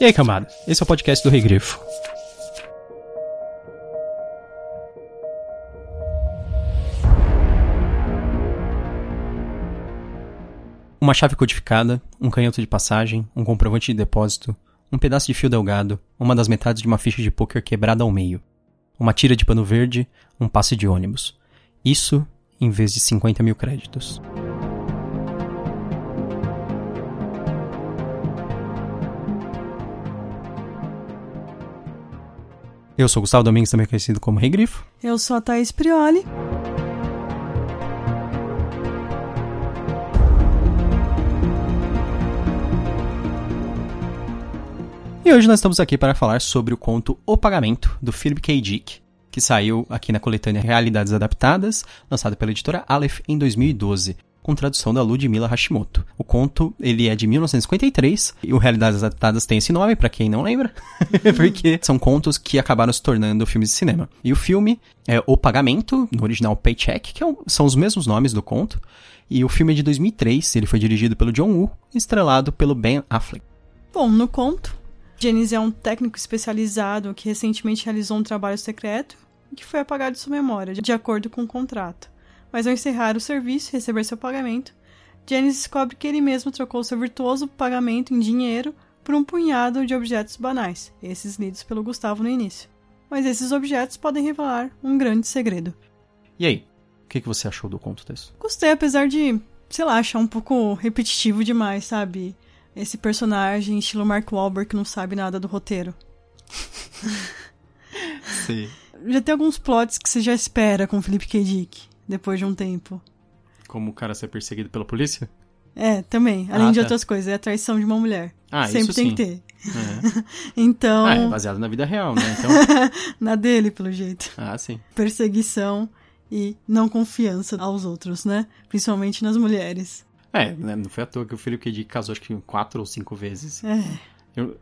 E aí, camada? Esse é o podcast do Rei Grifo. Uma chave codificada, um canhoto de passagem, um comprovante de depósito, um pedaço de fio delgado, uma das metades de uma ficha de pôquer quebrada ao meio, uma tira de pano verde, um passe de ônibus. Isso em vez de 50 mil créditos. Eu sou Gustavo Domingues, também conhecido como Rei Grifo. Eu sou a Thaís Prioli. E hoje nós estamos aqui para falar sobre o conto O Pagamento, do Philip K. Dick, que saiu aqui na coletânea Realidades Adaptadas, lançada pela editora Aleph em 2012 com tradução da Ludmila Hashimoto. O conto, ele é de 1953, e o Realidades Adaptadas tem esse nome, para quem não lembra, porque são contos que acabaram se tornando filmes de cinema. E o filme é O Pagamento, no original Paycheck, que é são os mesmos nomes do conto, e o filme é de 2003, ele foi dirigido pelo John Woo, estrelado pelo Ben Affleck. Bom, no conto, Jennings é um técnico especializado que recentemente realizou um trabalho secreto que foi apagado de sua memória, de acordo com o contrato. Mas ao encerrar o serviço e receber seu pagamento, Jennings descobre que ele mesmo trocou seu virtuoso pagamento em dinheiro por um punhado de objetos banais, esses lidos pelo Gustavo no início. Mas esses objetos podem revelar um grande segredo. E aí, o que, que você achou do conto desse? Gostei, apesar de, sei lá, achar um pouco repetitivo demais, sabe? esse personagem estilo Mark Wahlberg que não sabe nada do roteiro. Sim. Já tem alguns plots que você já espera com Felipe K. Dick, depois de um tempo. Como o cara ser perseguido pela polícia? É, também. Além ah, de tá. outras coisas, é a traição de uma mulher. Ah, Sempre isso tem sim. que ter. É. então. Ah, é baseado na vida real, né? Então... na dele, pelo jeito. Ah, sim. Perseguição e não confiança aos outros, né? Principalmente nas mulheres. É, né, não foi à toa que o Philip K. Dick casou acho que quatro ou cinco vezes. É.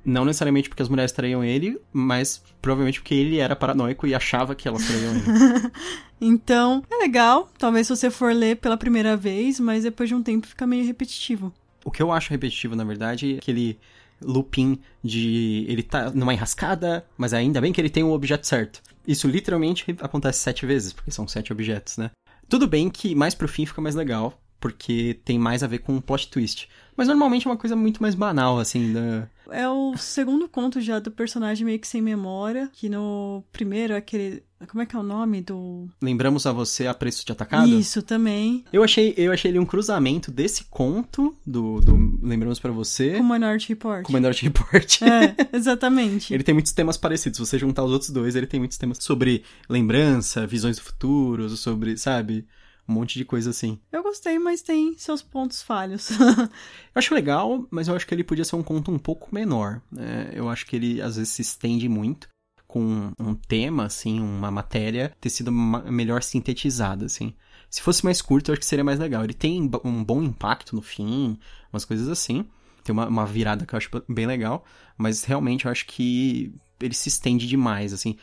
Não necessariamente porque as mulheres traiam ele, mas provavelmente porque ele era paranoico e achava que elas traiam ele. então, é legal, talvez se você for ler pela primeira vez, mas depois de um tempo fica meio repetitivo. O que eu acho repetitivo, na verdade, é aquele looping de ele tá numa enrascada, mas ainda bem que ele tem o objeto certo. Isso literalmente acontece sete vezes, porque são sete objetos, né? Tudo bem que mais pro fim fica mais legal, porque tem mais a ver com um plot twist. Mas normalmente é uma coisa muito mais banal, assim, da... É o segundo conto já do personagem meio que sem memória, que no primeiro é aquele... Como é que é o nome do... Lembramos a você a preço de atacado? Isso, também. Eu achei, eu achei ele um cruzamento desse conto, do, do Lembramos para você... Com Minority Report. Com Minority Report. É, exatamente. ele tem muitos temas parecidos. Se você juntar os outros dois, ele tem muitos temas sobre lembrança, visões do futuro, sobre, sabe um monte de coisa assim. Eu gostei, mas tem seus pontos falhos. eu acho legal, mas eu acho que ele podia ser um conto um pouco menor. Né? Eu acho que ele às vezes se estende muito com um tema, assim, uma matéria ter sido melhor sintetizada, assim. Se fosse mais curto, eu acho que seria mais legal. Ele tem um bom impacto no fim, umas coisas assim. Tem uma, uma virada que eu acho bem legal, mas realmente eu acho que ele se estende demais, assim.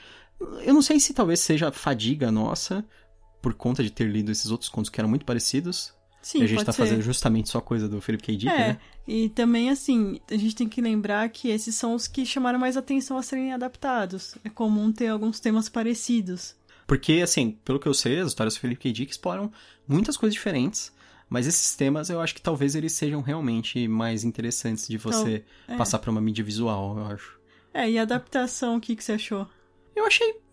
Eu não sei se talvez seja fadiga nossa, por conta de ter lido esses outros contos que eram muito parecidos. Sim, e a gente tá ser. fazendo justamente só coisa do Philip K. Dick, é, né? E também, assim, a gente tem que lembrar que esses são os que chamaram mais atenção a serem adaptados. É comum ter alguns temas parecidos. Porque, assim, pelo que eu sei, as histórias do Philip K. Dick exploram muitas coisas diferentes. Mas esses temas eu acho que talvez eles sejam realmente mais interessantes de você então, é. passar para uma mídia visual, eu acho. É, e a adaptação, o que, que você achou? Eu achei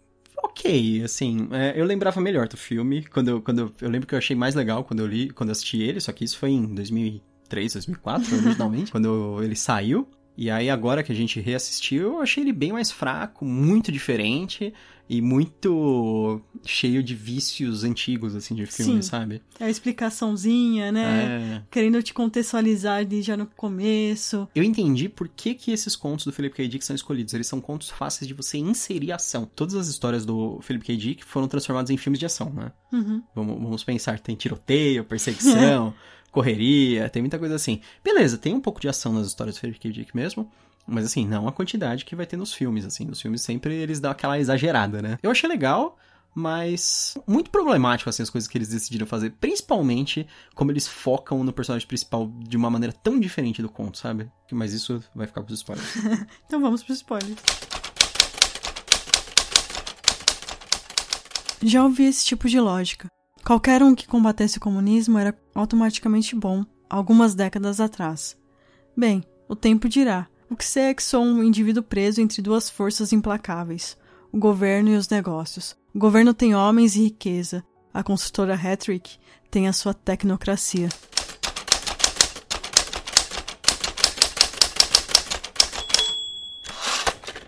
ok, assim, é, eu lembrava melhor do filme, quando, eu, quando eu, eu, lembro que eu achei mais legal quando eu li, quando eu assisti ele, só que isso foi em 2003, 2004, originalmente, quando ele saiu, e aí agora que a gente reassistiu, eu achei ele bem mais fraco, muito diferente, e muito cheio de vícios antigos, assim, de filme, Sim. sabe? É a explicaçãozinha, né? É... Querendo te contextualizar ali já no começo. Eu entendi por que, que esses contos do Philip K. Dick são escolhidos. Eles são contos fáceis de você inserir ação. Todas as histórias do Philip K. Dick foram transformadas em filmes de ação, né? Uhum. Vamos, vamos pensar, tem tiroteio, perseguição, correria, tem muita coisa assim. Beleza, tem um pouco de ação nas histórias do Philip K. Dick mesmo, mas assim, não a quantidade que vai ter nos filmes, assim. Nos filmes sempre eles dão aquela exagerada, né? Eu achei legal, mas muito problemático assim as coisas que eles decidiram fazer, principalmente como eles focam no personagem principal de uma maneira tão diferente do conto, sabe? Mas isso vai ficar pros spoilers. então vamos pros spoilers. Já ouvi esse tipo de lógica. Qualquer um que combatesse o comunismo era automaticamente bom, algumas décadas atrás. Bem, o tempo dirá. O que sei é que sou um indivíduo preso entre duas forças implacáveis: o governo e os negócios. O governo tem homens e riqueza. A consultora Hattrick tem a sua tecnocracia.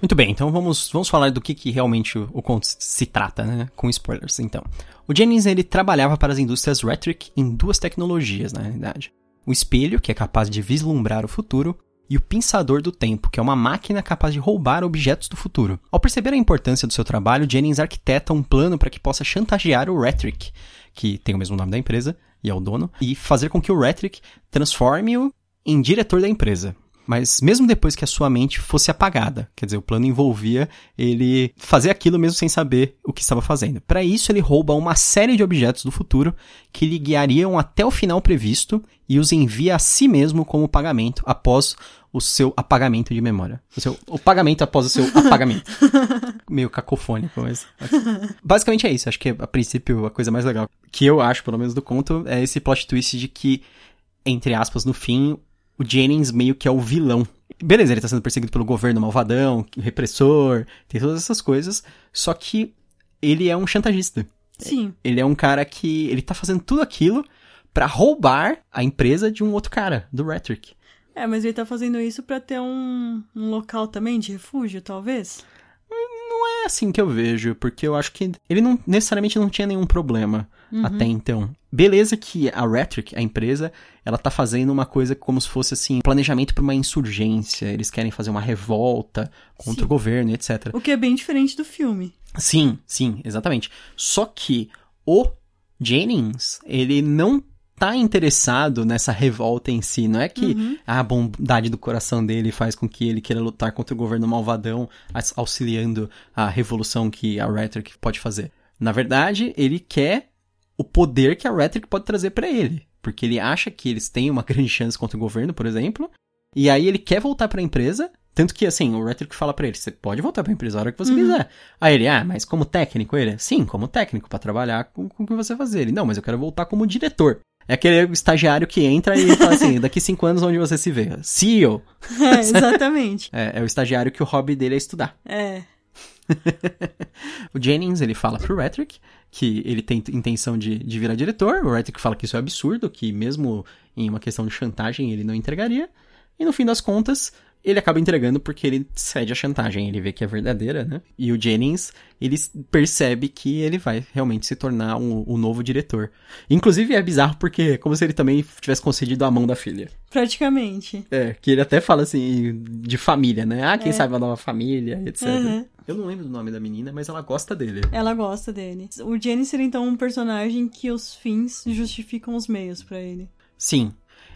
Muito bem, então vamos, vamos falar do que, que realmente o, o conto se trata, né? Com spoilers, então. O Jennings, ele trabalhava para as indústrias Rhetoric em duas tecnologias, na realidade. O espelho, que é capaz de vislumbrar o futuro, e o Pensador do Tempo, que é uma máquina capaz de roubar objetos do futuro. Ao perceber a importância do seu trabalho, Jennings arquiteta um plano para que possa chantagear o Rhetoric, que tem o mesmo nome da empresa e é o dono, e fazer com que o Rhetoric transforme-o em diretor da empresa. Mas mesmo depois que a sua mente fosse apagada, quer dizer, o plano envolvia ele fazer aquilo mesmo sem saber o que estava fazendo. Para isso, ele rouba uma série de objetos do futuro que lhe guiariam até o final previsto e os envia a si mesmo como pagamento após o seu apagamento de memória. O, seu, o pagamento após o seu apagamento. Meio cacofônico, mas. Basicamente é isso. Acho que a princípio a coisa mais legal que eu acho, pelo menos do conto, é esse plot twist de que, entre aspas, no fim, o Jennings meio que é o vilão. Beleza, ele tá sendo perseguido pelo governo malvadão, repressor, tem todas essas coisas, só que ele é um chantagista. Sim. Ele é um cara que ele tá fazendo tudo aquilo para roubar a empresa de um outro cara, do Rhetoric. É, mas ele tá fazendo isso para ter um, um local também de refúgio, talvez? É assim que eu vejo, porque eu acho que ele não necessariamente não tinha nenhum problema uhum. até então. Beleza que a Rhetoric, a empresa, ela tá fazendo uma coisa como se fosse assim, planejamento para uma insurgência, eles querem fazer uma revolta contra sim. o governo, etc. O que é bem diferente do filme. Sim, sim, exatamente. Só que o Jennings, ele não tá interessado nessa revolta em si. Não é que uhum. a bondade do coração dele faz com que ele queira lutar contra o governo malvadão, auxiliando a revolução que a Rhetoric pode fazer. Na verdade, ele quer o poder que a Rhetoric pode trazer para ele. Porque ele acha que eles têm uma grande chance contra o governo, por exemplo. E aí ele quer voltar para a empresa. Tanto que, assim, o Rhetoric fala para ele: você pode voltar para a empresa a hora que você uhum. quiser. Aí ele, ah, mas como técnico? Ele, sim, como técnico, para trabalhar com, com o que você fazer. Ele, não, mas eu quero voltar como diretor. É aquele estagiário que entra e fala assim: daqui cinco anos onde você se vê? CEO. É, exatamente. é, é o estagiário que o hobby dele é estudar. É. o Jennings, ele fala pro Rhetoric que ele tem intenção de, de virar diretor. O Rhetoric fala que isso é absurdo, que mesmo em uma questão de chantagem ele não entregaria. E no fim das contas, ele acaba entregando porque ele cede a chantagem, ele vê que é verdadeira, né? E o Jennings, ele percebe que ele vai realmente se tornar o um, um novo diretor. Inclusive é bizarro porque é como se ele também tivesse concedido a mão da filha. Praticamente. É, que ele até fala assim, de família, né? Ah, quem é. sabe uma nova família, etc. Uhum. Eu não lembro do nome da menina, mas ela gosta dele. Ela gosta dele. O Jenny seria então um personagem que os fins justificam os meios para ele. Sim,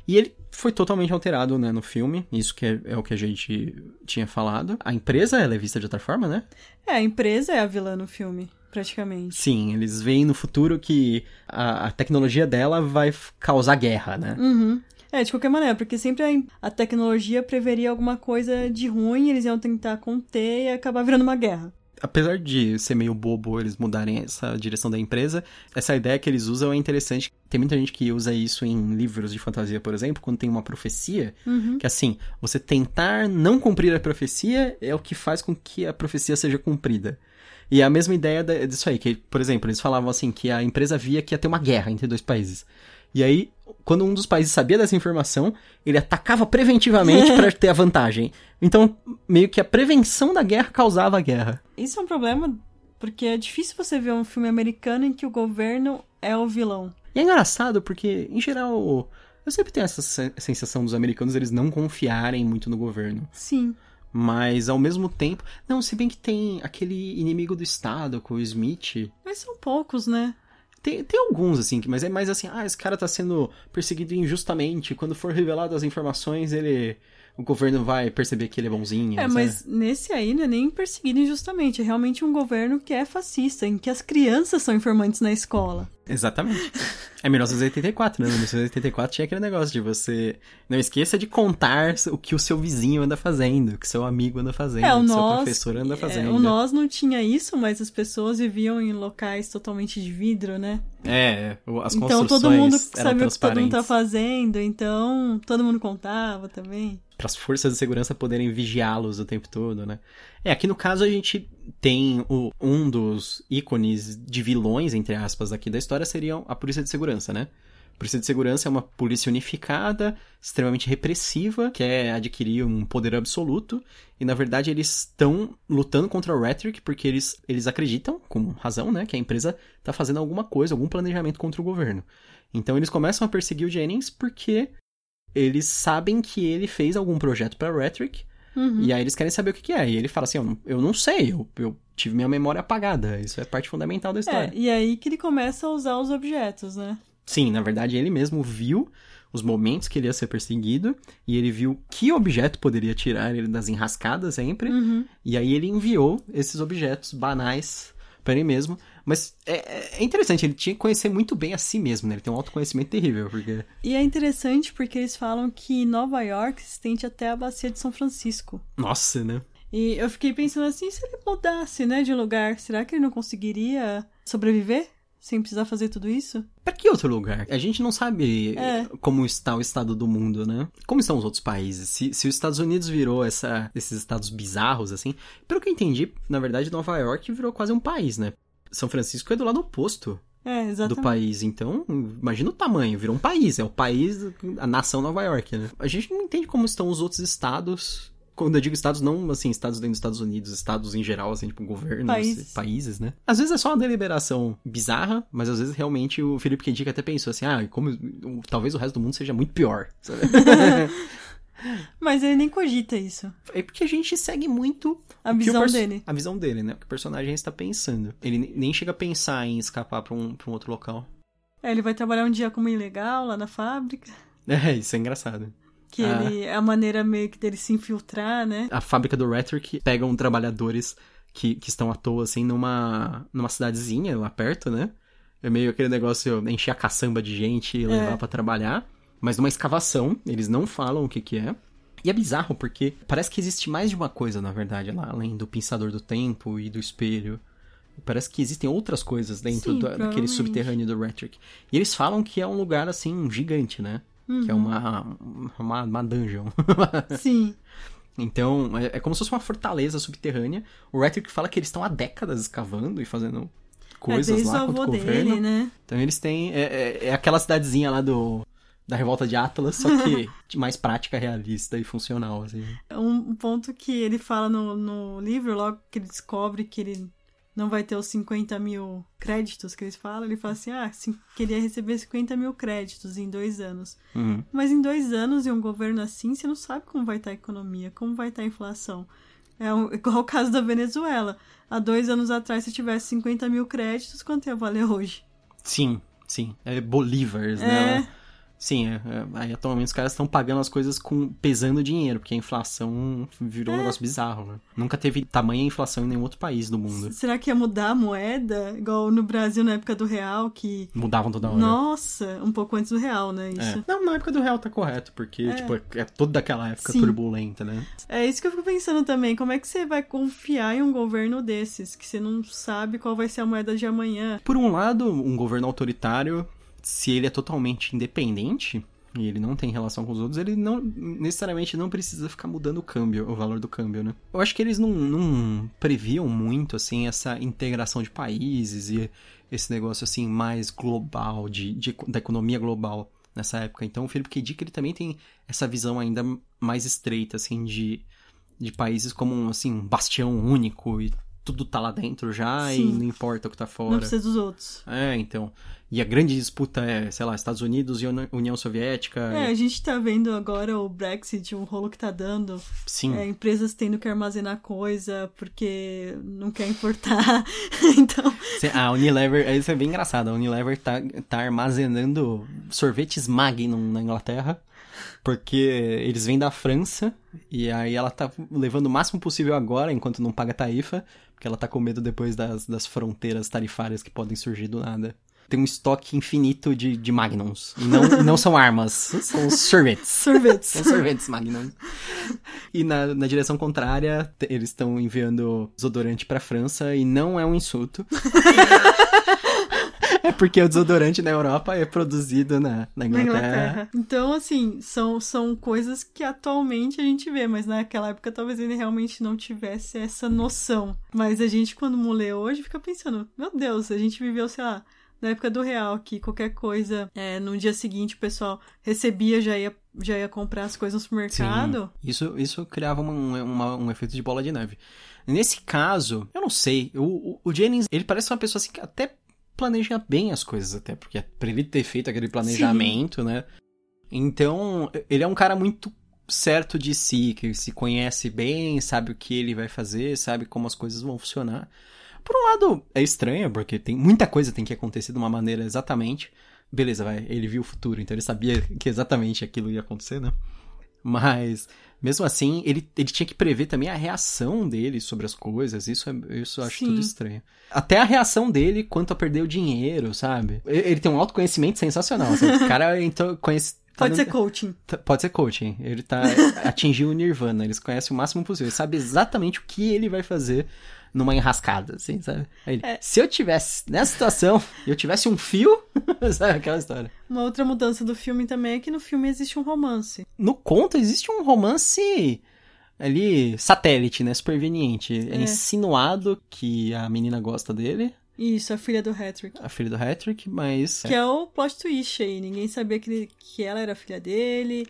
e ele foi totalmente alterado, né, no filme. Isso que é, é, o que a gente tinha falado. A empresa, ela é vista de outra forma, né? É, a empresa é a vilã no filme, praticamente. Sim, eles veem no futuro que a, a tecnologia dela vai causar guerra, né? Uhum. É, de qualquer maneira, porque sempre a, a tecnologia preveria alguma coisa de ruim, eles iam tentar conter e acabar virando uma guerra apesar de ser meio bobo eles mudarem essa direção da empresa, essa ideia que eles usam é interessante. Tem muita gente que usa isso em livros de fantasia, por exemplo, quando tem uma profecia, uhum. que assim, você tentar não cumprir a profecia é o que faz com que a profecia seja cumprida. E é a mesma ideia disso aí, que, por exemplo, eles falavam assim que a empresa via que ia ter uma guerra entre dois países. E aí, quando um dos países sabia dessa informação, ele atacava preventivamente para ter a vantagem. Então, meio que a prevenção da guerra causava a guerra. Isso é um problema porque é difícil você ver um filme americano em que o governo é o vilão. E é engraçado porque, em geral, eu sempre tenho essa sensação dos americanos eles não confiarem muito no governo. Sim. Mas ao mesmo tempo. Não, se bem que tem aquele inimigo do Estado com o Smith. Mas são poucos, né? Tem, tem alguns, assim, mas é mais assim, ah, esse cara tá sendo perseguido injustamente. Quando for revelado as informações, ele. o governo vai perceber que ele é bonzinho. É, sabe? mas nesse aí não é nem perseguido injustamente. É realmente um governo que é fascista, em que as crianças são informantes na escola. Exatamente. É 1984, né? 1984 tinha aquele negócio de você. Não esqueça de contar o que o seu vizinho anda fazendo, o que seu amigo anda fazendo, É, o o que seu nós. professor anda é, fazendo. o nós não tinha isso, mas as pessoas viviam em locais totalmente de vidro, né? É, o- as então construções todo mundo sabia o que todo mundo tá fazendo, então todo mundo contava também. Para as forças de segurança poderem vigiá-los o tempo todo, né? É, aqui no caso a gente tem o- um dos ícones de vilões, entre aspas, aqui da história seriam a polícia de segurança, né? A polícia de segurança é uma polícia unificada, extremamente repressiva, quer adquirir um poder absoluto, e na verdade eles estão lutando contra o Rhetoric porque eles, eles acreditam, com razão, né, que a empresa tá fazendo alguma coisa, algum planejamento contra o governo. Então eles começam a perseguir o Jennings porque eles sabem que ele fez algum projeto para Rhetoric, Uhum. e aí eles querem saber o que, que é. E ele fala assim: eu não, eu não sei, eu, eu tive minha memória apagada. Isso é parte fundamental da história. É, e aí que ele começa a usar os objetos, né? Sim, na verdade ele mesmo viu os momentos que ele ia ser perseguido e ele viu que objeto poderia tirar ele das enrascadas sempre. Uhum. E aí ele enviou esses objetos banais para ele mesmo. Mas é, é interessante, ele tinha que conhecer muito bem a si mesmo, né? Ele tem um autoconhecimento terrível, porque. E é interessante porque eles falam que Nova York se estende até a bacia de São Francisco. Nossa, né? E eu fiquei pensando assim, se ele mudasse, né, de lugar, será que ele não conseguiria sobreviver sem precisar fazer tudo isso? Pra que outro lugar? A gente não sabe É. como está o estado do mundo, né? Como estão os outros países? Se, se os Estados Unidos virou essa, esses estados bizarros, assim. Pelo que eu entendi, na verdade, Nova York virou quase um país, né? São Francisco é do lado oposto É, do país. Então, imagina o tamanho, virou um país. É o país, a nação Nova York, né? A gente não entende como estão os outros estados. Quando eu digo estados, não assim, estados dentro dos Estados Unidos, estados em geral, assim, tipo, governos, Países. países, né? Às vezes é só uma deliberação bizarra, mas às vezes realmente o Felipe K. Dick até pensou assim, ah, como talvez o resto do mundo seja muito pior. Mas ele nem cogita isso. é porque a gente segue muito A visão dele. A visão dele, né? O que o personagem está pensando. Ele ne- nem chega a pensar em escapar pra um, pra um outro local. É, ele vai trabalhar um dia como ilegal lá na fábrica. É, isso é engraçado. Que Ah. ele é a maneira meio que dele se infiltrar, né? a fábrica do Rhetoric pegam trabalhadores que, que estão à toa, assim, numa, numa cidadezinha lá perto, né? É meio aquele negócio encher a caçamba de gente e levar É. pra trabalhar. Mas numa escavação, eles não falam o que que é. E é bizarro, porque parece que existe mais de uma coisa, na verdade, lá, além do pensador do tempo e do espelho. Parece que existem outras coisas dentro Sim, do- daquele subterrâneo do Rhetoric. E eles falam que é um lugar, assim, gigante, né? Que é Uhum. uma, uma, uma dungeon. Sim. Então, é, é como se fosse uma fortaleza subterrânea. O Rhetoric fala que eles estão há décadas escavando e fazendo coisas é lá contra o governo. dele, né? Então eles têm. É, é- é aquela cidadezinha lá do. Da revolta de Atlas, só que de mais prática, realista e funcional, assim. Um ponto que ele fala no, no livro, logo que ele descobre que ele não vai ter os 50 mil créditos que eles falam, ele fala assim, ah, sim, queria receber 50 mil créditos em dois anos. Uhum. Mas em dois anos, em um governo assim, você não sabe como vai estar a economia, como vai estar a inflação. É um- igual o caso da Venezuela. Há dois anos atrás, se tivesse 50 mil créditos, quanto ia valer hoje? Sim, sim. É bolívars, É. né? Sim, é, é, aí atualmente os caras estão pagando as coisas com pesando dinheiro, porque a inflação virou um negócio bizarro, né? Nunca teve tamanha inflação em nenhum outro país do mundo. Será que ia mudar a moeda? Igual no Brasil na época do real, que. Mudavam toda hora. Nossa, um pouco antes do real, né? Isso. É. Não, na época do real tá correto, porque, É. tipo, é toda aquela época Sim. turbulenta, né? É isso que eu fico pensando também. Como é que você vai confiar em um governo desses? Que você não sabe qual vai ser a moeda de amanhã. Por um lado, um governo autoritário, se ele é totalmente independente e ele não tem relação com os outros, ele não necessariamente não precisa ficar mudando o câmbio, o valor do câmbio, né? Eu acho que eles não, não previam muito, assim, essa integração de países e esse negócio, assim, mais global, de, de- da economia global nessa época. Então, o Philip K. Dick, ele também tem essa visão ainda mais estreita, assim, de, de países como, assim, um bastião único e tudo tá lá dentro já e Sim. não importa o que tá fora. Não precisa dos outros. É, então. E a grande disputa é, sei lá, Estados Unidos e Uni- União Soviética. É, a gente tá vendo agora o Brexit, o rolo que tá dando. Sim. É, empresas tendo que armazenar coisa porque não quer importar. então, A Unilever, isso é bem engraçado. A Unilever tá, tá armazenando sorvetes Magnum na Inglaterra. Porque eles vêm da França e aí ela tá levando o máximo possível agora, enquanto não paga tarifa, porque ela tá com medo depois das, das fronteiras tarifárias que podem surgir do nada. Tem um estoque infinito de, de Magnums. E não, não são armas, são sorvetes. Sorvetes. São sorvetes Magnums. E na, na direção contrária, eles estão enviando desodorante pra França e não é um insulto. é porque o desodorante na Europa é produzido na, na Na Inglaterra. Inglaterra. Então, assim, são, são coisas que atualmente a gente vê, mas naquela época talvez ele realmente não tivesse essa noção. Mas a gente, quando lê hoje, fica pensando, meu Deus, a gente viveu, sei lá, na época do real, que qualquer coisa, é, no dia seguinte o pessoal recebia, já ia, já ia comprar as coisas no supermercado. Sim, isso, isso criava uma- uma- um efeito de bola de neve. Nesse caso, eu não sei, o, o- o Jennings, ele parece uma pessoa assim que até planeja bem as coisas, até, porque pra ele ter feito aquele planejamento, né? Então, ele é um cara muito certo de si, que se conhece bem, sabe o que ele vai fazer, sabe como as coisas vão funcionar. Por um lado, é estranho, porque tem muita coisa tem que acontecer de uma maneira exatamente. Beleza, vai, ele viu o futuro, então ele sabia que exatamente aquilo ia acontecer, né? Mas, mesmo assim, ele, ele tinha que prever também a reação dele sobre as coisas. Isso, é, isso eu acho Sim. tudo estranho. Até a reação dele quanto a perder o dinheiro, sabe? Ele, tem um autoconhecimento sensacional. Sabe? O cara então, conhece. tá Pode no- ser coaching. Tá- Pode ser coaching. Ele tá atingiu o Nirvana. Eles conhecem o máximo possível. Ele sabe exatamente o que ele vai fazer numa enrascada, assim, sabe? Ele, É. Se eu tivesse nessa situação, eu tivesse um fio, sabe aquela história. Uma outra mudança do filme também é que no filme existe um romance. No conto existe um romance ali satélite, né? Superveniente. É, É. insinuado que a menina gosta dele, Isso, a filha do Hattrick. a filha do Hattrick, mas Que é o plot twist aí. Ninguém sabia que, ele- que ela era filha dele.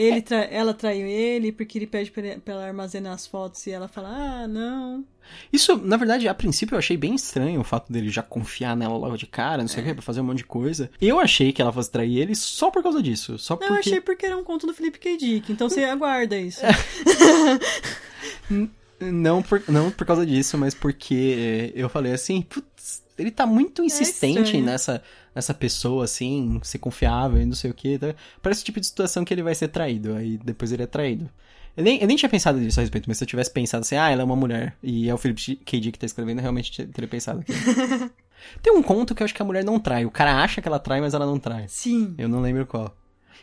Ele tra- Ela traiu ele porque ele pede pra, ele- pra ela armazenar as fotos e ela fala, ah, não. Isso, na verdade, a princípio eu achei bem estranho o fato dele já confiar nela logo de cara, não sei o É. que, pra fazer um monte de coisa. Eu achei que ela fosse trair ele só por causa disso. Só Não, porque. eu achei porque era um conto do Felipe K. Dick, então você aguarda isso. Não por, não por causa disso, mas porque eu falei assim, ele tá muito insistente É nessa, nessa pessoa, assim, ser confiável e não sei o que. Parece o tipo de situação que ele vai ser traído, aí depois ele é traído. Eu nem, eu nem tinha pensado nisso a respeito, mas se eu tivesse pensado assim, ah, ela é uma mulher, e é o Philip K. Dick que tá escrevendo, eu realmente teria pensado aqui. Tem um conto que eu acho que a mulher não trai. O cara acha que ela trai, mas ela não trai. Sim. Eu não lembro qual.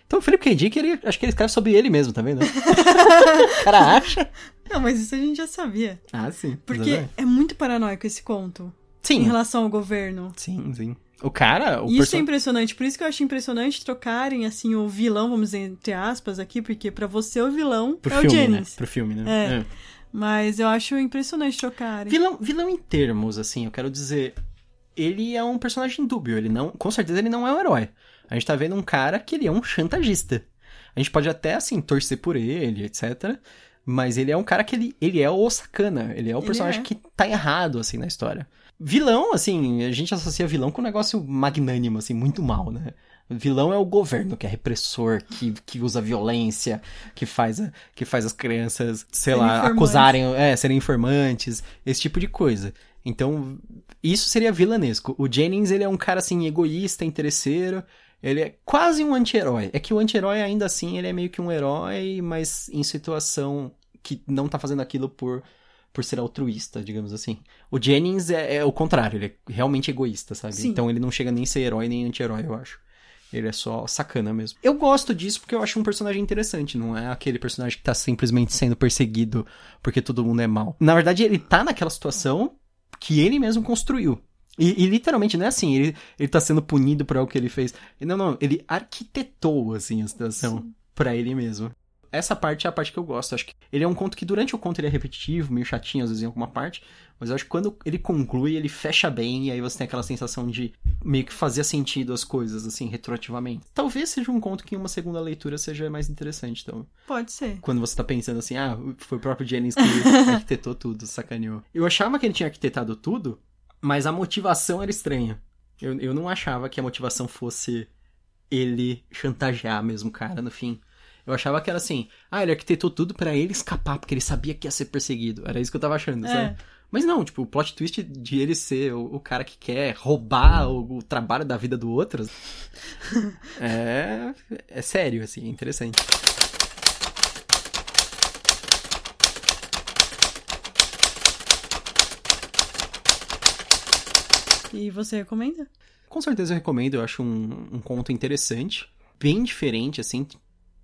Então o Philip K. Dick, ele, acho que ele escreve sobre ele mesmo, tá vendo? o cara acha. Não, mas isso a gente já sabia. Ah, sim. Porque é muito paranoico esse conto. Em Sim, relação ao governo. sim, sim. O cara, o isso é impressionante, por isso que eu acho impressionante trocarem, assim, o vilão, vamos dizer, entre aspas aqui, porque pra você o vilão Pro é o filme, né? Jennings. Pro filme, né? É. Mas eu acho impressionante trocarem. Vilão, vilão em termos, assim, eu quero dizer, ele é um personagem dúbio, ele não, com certeza ele não é um herói. A gente tá vendo um cara que ele é um chantagista. A gente pode até, assim, torcer por ele, etc. Mas ele é um cara que ele, ele é o sacana, ele é o personagem é. que tá errado, assim, na história. Vilão, assim, a gente associa vilão com um negócio magnânimo, assim, muito mal, né? Vilão é o governo, que é repressor, que, que usa violência, que faz, a- que faz as crianças, sei Serem lá, informantes. acusarem, é, serem informantes, esse tipo de coisa. Então, isso seria vilanesco. O Jennings, ele é um cara, assim, egoísta, interesseiro, ele é quase um anti-herói. É que o anti-herói, ainda assim, ele é meio que um herói, mas em situação que não tá fazendo aquilo por, por ser altruísta, digamos assim. O Jennings é, é o contrário, ele é realmente egoísta, sabe? Sim. Então ele não chega nem a ser herói nem anti-herói, eu acho. Ele é só sacana mesmo. Eu gosto disso porque eu acho um personagem interessante, não é aquele personagem que tá simplesmente sendo perseguido porque todo mundo é mal. Na verdade, ele tá naquela situação que ele mesmo construiu. E, e literalmente não é assim, ele, ele tá sendo punido por algo que ele fez. Não, não, ele arquitetou, assim, a situação pra ele mesmo. Essa parte é a parte que eu gosto. Acho que ele é um conto que durante o conto ele é repetitivo, meio chatinho às vezes em alguma parte, mas eu acho que quando ele conclui, ele fecha bem e aí você tem aquela sensação de meio que fazia sentido as coisas, assim, retroativamente. Talvez seja um conto que em uma segunda leitura seja mais interessante, então. Pode ser. Quando você tá pensando assim, ah, foi o próprio Jennings que arquitetou tudo, sacaneou. Eu achava que ele tinha arquitetado tudo, mas a motivação era estranha. Eu, eu não achava que a motivação fosse ele chantagear mesmo o cara no fim. Eu achava que era assim, ah, ele arquitetou tudo pra ele escapar, porque ele sabia que ia ser perseguido. Era isso que eu tava achando, É. sabe? Mas não, tipo, o plot twist de ele ser o, o cara que quer roubar o, o, trabalho da vida do outro é, é sério, assim, é interessante. E você recomenda? Com certeza eu recomendo, eu acho um, um conto interessante, bem diferente, assim,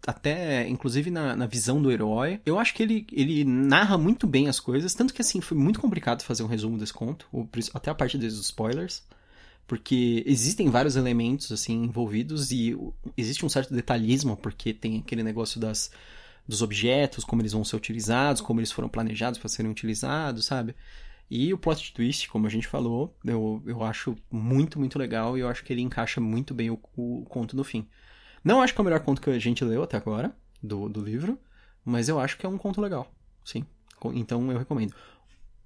até, inclusive na, na, visão do herói. Eu acho que ele, ele narra muito bem as coisas, tanto que, assim, foi muito complicado fazer um resumo desse conto, até a parte dos spoilers, porque existem vários elementos, assim, envolvidos e existe um certo detalhismo, porque tem aquele negócio das dos objetos, como eles vão ser utilizados, como eles foram planejados para serem utilizados, sabe? E o plot twist, como a gente falou, eu, eu acho muito, muito legal e eu acho que ele encaixa muito bem o, o conto no fim. Não acho que é o melhor conto que a gente leu até agora, do, do livro, mas eu acho que é um conto legal, sim. Então eu recomendo.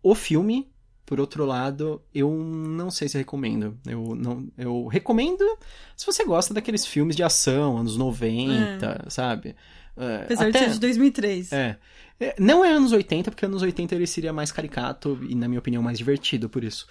O filme, por outro lado, eu não sei se recomendo. Eu não, eu recomendo se você gosta daqueles filmes de ação, anos 90, é. sabe? É, Apesar até, de ser de 2003. É. é. Não é anos 80, porque anos 80 ele seria mais caricato e, na minha opinião, mais divertido por isso.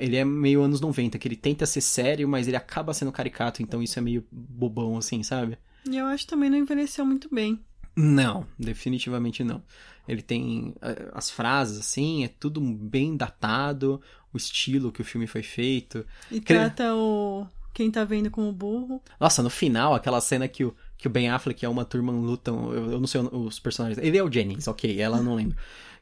Ele é meio anos 90, que ele tenta ser sério, mas ele acaba sendo caricato, então isso é meio bobão, assim, sabe? E eu acho que também não envelheceu muito bem. Não, definitivamente não. Ele tem eh, as frases, assim, é tudo bem datado, o estilo que o filme foi feito. E trata o quem tá vendo como burro. Nossa, no final, aquela cena que o, que o Ben Affleck e Uma Turma lutam, eu, eu não sei os personagens. Ele é o Jennings, ok, ela não lembro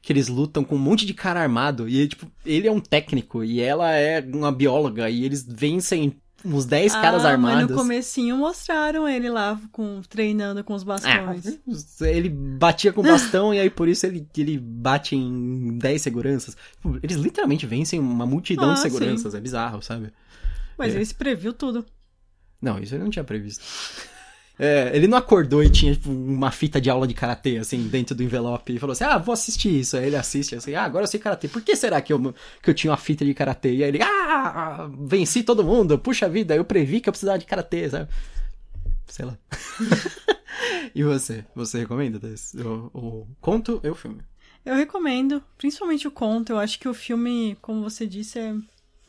que eles lutam com um monte de cara armado. E, tipo, ele é um técnico e ela é uma bióloga. E eles vencem uns 10 ah, caras armados. Mas no comecinho mostraram ele lá com, treinando com os bastões. É, ele batia com o bastão e aí por isso ele, ele bate em 10 seguranças. Tipo, eles literalmente vencem uma multidão ah, de seguranças. Sim. É bizarro, sabe? Mas é. ele se previu tudo. Não, isso ele não tinha previsto. É, ele não acordou e tinha tipo, uma fita de aula de karatê, assim, dentro do envelope. E falou assim: Ah, vou assistir isso. Aí ele assiste, assim, ah, agora eu sei karatê. Por que será que eu, que eu tinha uma fita de karatê? E aí ele, ah, venci todo mundo, puxa vida, eu previ que eu precisava de karatê, sabe? Sei lá. e você? Você recomenda o, o conto e o filme? Eu recomendo, principalmente o conto. Eu acho que o filme, como você disse, é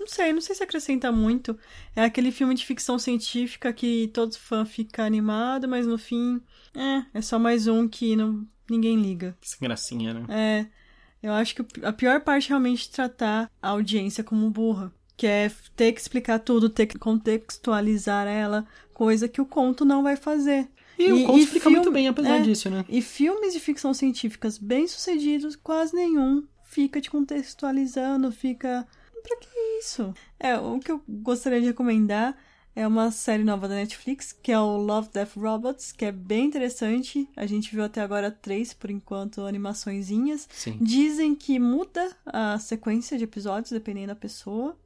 não sei, não sei se acrescenta muito. É aquele filme de ficção científica que todos fã fica animado, mas no fim, é, é só mais um que não, ninguém liga. Sem gracinha, né? É. Eu acho que a pior parte é realmente tratar a audiência como burra. Que é ter que explicar tudo, ter que contextualizar ela, coisa que o conto não vai fazer. E, e o conto e explica muito bem, apesar é, disso, né? E filmes de ficção científicas bem sucedidos, quase nenhum fica te contextualizando, fica pra que isso? É, o que eu gostaria de recomendar é uma série nova da Netflix, que é o Love, Death, Robots, que é bem interessante. A gente viu até agora três, por enquanto, animaçõezinhas. Sim. Dizem que muda a sequência de episódios, dependendo da pessoa.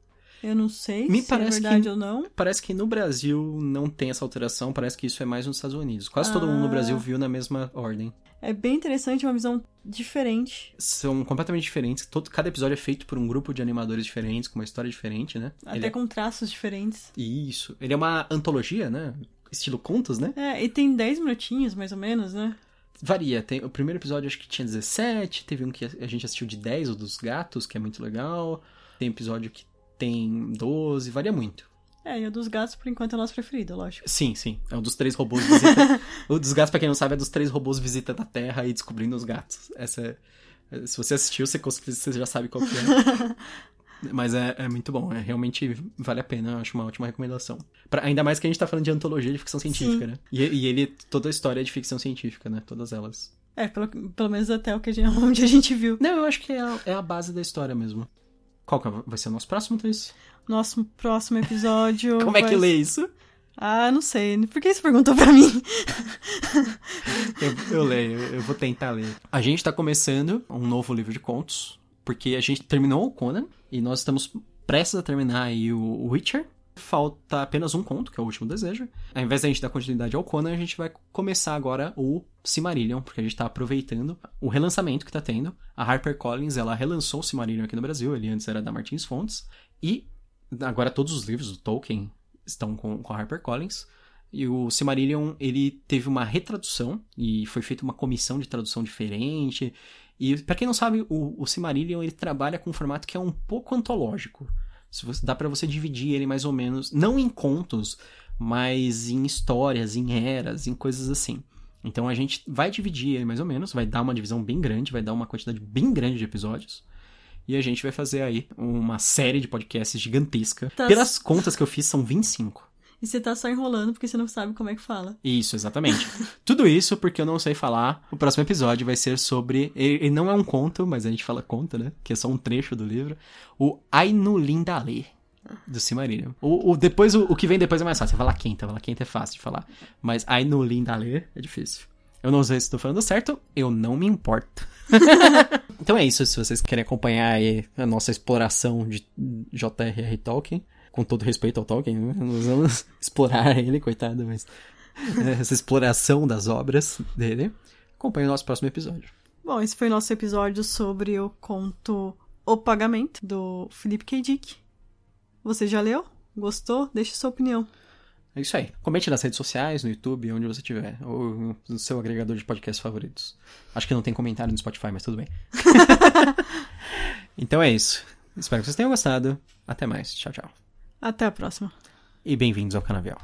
Eu não sei Me se é verdade ou não. Parece que no Brasil não tem essa alteração, parece que isso é mais nos Estados Unidos. Quase ah. todo mundo no Brasil ah. viu na mesma ordem. É bem interessante, uma visão diferente. São completamente diferentes. Todo, cada episódio é feito por um grupo de animadores diferentes, com uma história diferente, né? Até Ele é com é... traços diferentes. Isso. Ele é uma antologia, né? Estilo contos, né? É, e tem 10 minutinhos, mais ou menos, né? Varia. Tem, o primeiro episódio acho que tinha 17, teve um que a gente assistiu de 10, o dos gatos, que é muito legal. Tem episódio que tem 12, varia muito. É, e o dos gatos, por enquanto, é o nosso preferido, lógico. Sim, sim. É um dos três robôs visita. o dos gatos, pra quem não sabe, é dos três robôs visita da Terra e descobrindo os gatos. Essa é... Se você assistiu, você, você já sabe qual que é. Mas é, é, muito bom, é realmente vale a pena, eu acho uma ótima recomendação. Pra, ainda mais que a gente tá falando de antologia de ficção científica, Sim. né? E, e, ele, toda a história é de ficção científica, né? Todas elas. É, pelo, pelo menos até o que a gente, onde a gente viu. Não, eu acho que é a, é a base da história mesmo. Qual que vai ser o nosso próximo, Thaís? Nosso próximo episódio. Como é que lê isso? Ah, não sei. Por que você perguntou pra mim? eu, eu leio, eu vou tentar ler. A gente tá começando um novo livro de contos, porque a gente terminou o Conan e nós estamos prestes a terminar aí o Witcher. Falta apenas um conto, que é o último desejo. Ao invés da gente dar continuidade ao Conan, a gente vai começar agora o Cimarillion, porque a gente tá aproveitando o relançamento que tá tendo. A HarperCollins, ela relançou o Cimarillion aqui no Brasil, ele antes era da Martins Fontes. E agora todos os livros do Tolkien estão com, com a HarperCollins. E o Silmarillion, ele teve uma retradução e foi feita uma comissão de tradução diferente. E para quem não sabe, o, o Silmarillion ele trabalha com um formato que é um pouco antológico. Se você, dá para você dividir ele mais ou menos, não em contos, mas em histórias, em eras, em coisas assim. Então a gente vai dividir ele mais ou menos, vai dar uma divisão bem grande, vai dar uma quantidade bem grande de episódios. E a gente vai fazer aí uma série de podcasts gigantesca. Tá. Pelas contas que eu fiz, são 25. E você tá só enrolando porque você não sabe como é que fala. Isso, exatamente. Tudo isso porque eu não sei falar. O próximo episódio vai ser sobre. Ele não é um conto, mas a gente fala conto, né? Que é só um trecho do livro. O Ainulindale. Do Silmarillion. O, o, depois, o, o que vem depois é mais fácil. Você fala quinta, fala quinta é fácil de falar. Mas Ainulindale é difícil. Eu não sei se estou falando certo, eu não me importo. então é isso, se vocês querem acompanhar aí a nossa exploração de J.R.R. Tolkien, com todo respeito ao Tolkien, né? nós vamos explorar ele, coitado, mas essa exploração das obras dele, acompanhe o nosso próximo episódio. Bom, esse foi o nosso episódio sobre o conto O Pagamento, do Felipe K. Dick. Você já leu? Gostou? Deixe sua opinião. É isso aí. Comente nas redes sociais, no YouTube, onde você estiver. Ou no seu agregador de podcasts favoritos. Acho que não tem comentário no Spotify, mas tudo bem. então é isso. Espero que vocês tenham gostado. Até mais. Tchau, tchau. Até a próxima. E bem-vindos ao Canavial.